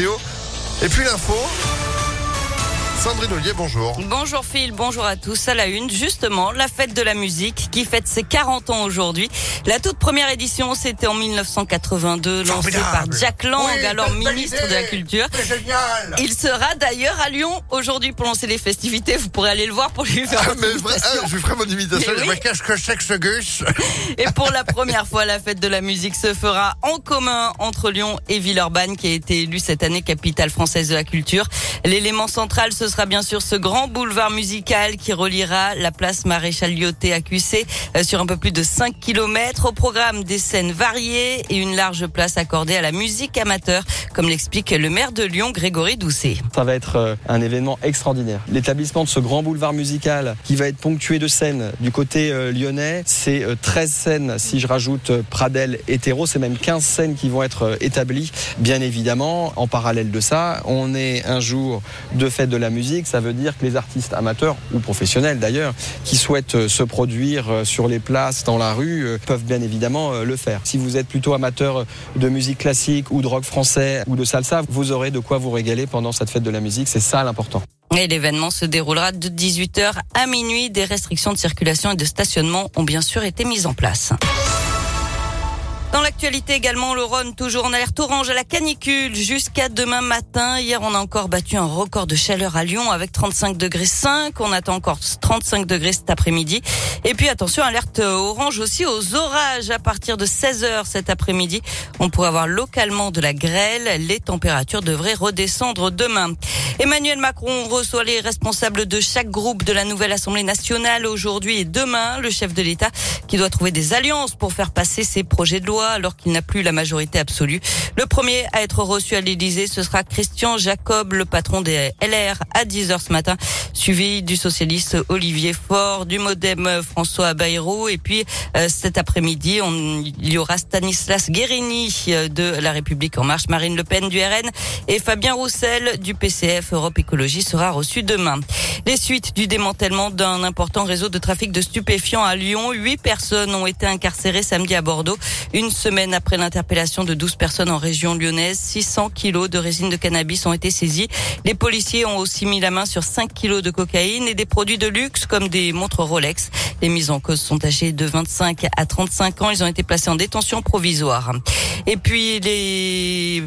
Et puis l'info. Sandrine Ollier, bonjour. Bonjour Phil, bonjour à tous. À la une, justement, la fête de la musique qui fête ses 40 ans aujourd'hui. La toute première édition, c'était en 1982, lancée par Jack Lang, alors ministre de la Culture. Génial. Il sera d'ailleurs à Lyon aujourd'hui pour lancer les festivités. Vous pourrez aller le voir pour lui faire Ah, mais vrai- ah, je ferai mon imitation. Oui. me cache que chaque ce gueule. Et pour la première fois, la fête de la musique se fera en commun entre Lyon et Villeurbanne, qui a été élue cette année capitale française de la culture. L'élément central, ce sera bien sûr ce grand boulevard musical qui reliera la place Maréchal Lyoté à QC euh, sur un peu plus de 5 km. Au programme des scènes variées et une large place accordée à la musique amateur, comme l'explique le maire de Lyon, Grégory Doucet. Ça va être euh, un événement extraordinaire. L'établissement de ce grand boulevard musical qui va être ponctué de scènes du côté euh, lyonnais, c'est euh, 13 scènes si je rajoute Pradel hétéro, c'est même 15 scènes qui vont être établies. Bien évidemment, en parallèle de ça, on est un jour de fête de la musique, ça veut dire que les artistes amateurs ou professionnels d'ailleurs qui souhaitent euh, se produire euh, sur les places, dans la rue, euh, peuvent bien évidemment le faire. Si vous êtes plutôt amateur de musique classique ou de rock français ou de salsa, vous aurez de quoi vous régaler pendant cette fête de la musique, c'est ça l'important. Et l'événement se déroulera de 18h à minuit. Des restrictions de circulation et de stationnement ont bien sûr été mises en place. Dans l'actualité également, le Rhône toujours en alerte orange à la canicule jusqu'à demain matin. Hier, on a encore battu un record de chaleur à Lyon avec 35 degrés 5. On attend encore 35 degrés cet après-midi. Et puis attention, alerte orange aussi aux orages à partir de 16 heures cet après-midi. On pourrait avoir localement de la grêle. Les températures devraient redescendre demain. Emmanuel Macron reçoit les responsables de chaque groupe de la nouvelle Assemblée nationale aujourd'hui et demain. Le chef de l'État qui doit trouver des alliances pour faire passer ses projets de loi alors qu'il n'a plus la majorité absolue. Le premier à être reçu à l'Élysée, ce sera Christian Jacob, le patron des LR, à 10h ce matin, suivi du socialiste Olivier Faure, du modem François Bayrou. Et puis euh, cet après-midi, il y aura Stanislas Guérini euh, de La République en marche, Marine Le Pen du RN et Fabien Roussel du PCF Europe Écologie sera reçu demain. Les suites du démantèlement d'un important réseau de trafic de stupéfiants à Lyon. Huit personnes ont été incarcérées samedi à Bordeaux. Une semaine après l'interpellation de 12 personnes en région lyonnaise, 600 kilos de résine de cannabis ont été saisis. Les policiers ont aussi mis la main sur 5 kilos de cocaïne et des produits de luxe comme des montres Rolex. Les mises en cause sont âgées de 25 à 35 ans. Ils ont été placés en détention provisoire. Et puis les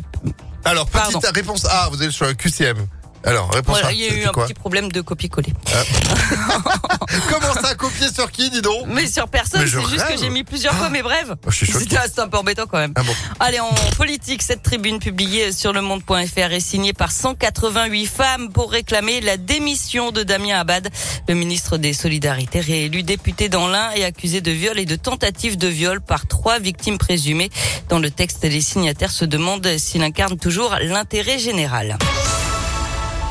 Alors, petite Pardon. réponse A, vous êtes sur le QCM. Alors, réponse voilà, il y a eu un petit problème de copier-coller. Comment ça a copié sur qui, dis donc Mais sur personne, c'est juste rêve. que j'ai mis plusieurs fois mes brèves. Oh. C'était c'est un peu embêtant quand même. Ah bon Allez, en politique, cette tribune publiée sur le monde.fr est signée par 188 femmes pour réclamer la démission de Damien Abad, le ministre des Solidarités, réélu député dans l'Ain et accusé de viol et de tentative de viol par trois victimes présumées. Dans le texte, les signataires se demandent s'il incarne toujours l'intérêt général.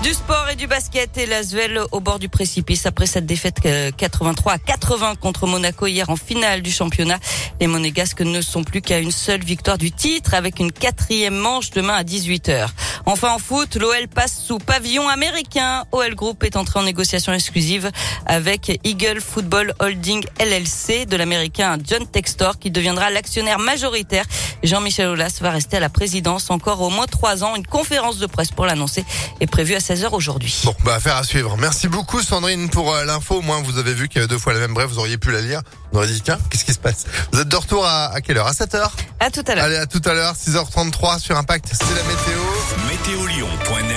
Du sport et du basket et l'Asvel au bord du précipice après cette défaite euh, 83 à 80 contre Monaco hier en finale du championnat. Les Monégasques ne sont plus qu'à une seule victoire du titre avec une quatrième manche demain à 18h. Enfin en foot, l'OL passe sous pavillon américain. OL Group est entré en négociation exclusive avec Eagle Football Holding LLC de l'américain John Textor qui deviendra l'actionnaire majoritaire. Jean-Michel Aulas va rester à la présidence encore au moins trois ans. Une conférence de presse pour l'annoncer est prévue à 16h aujourd'hui. Bon, bah, affaire à suivre. Merci beaucoup, Sandrine, pour euh, l'info. Au moins, vous avez vu qu'il y avait deux fois la même brève. Vous auriez pu la lire. Vous auriez dit, tiens, qu'est-ce qui se passe? Vous êtes de retour à, à quelle heure? À 7h? À tout à l'heure. Allez, à tout à l'heure, 6h33 sur Impact. C'est la météo. Météolion.net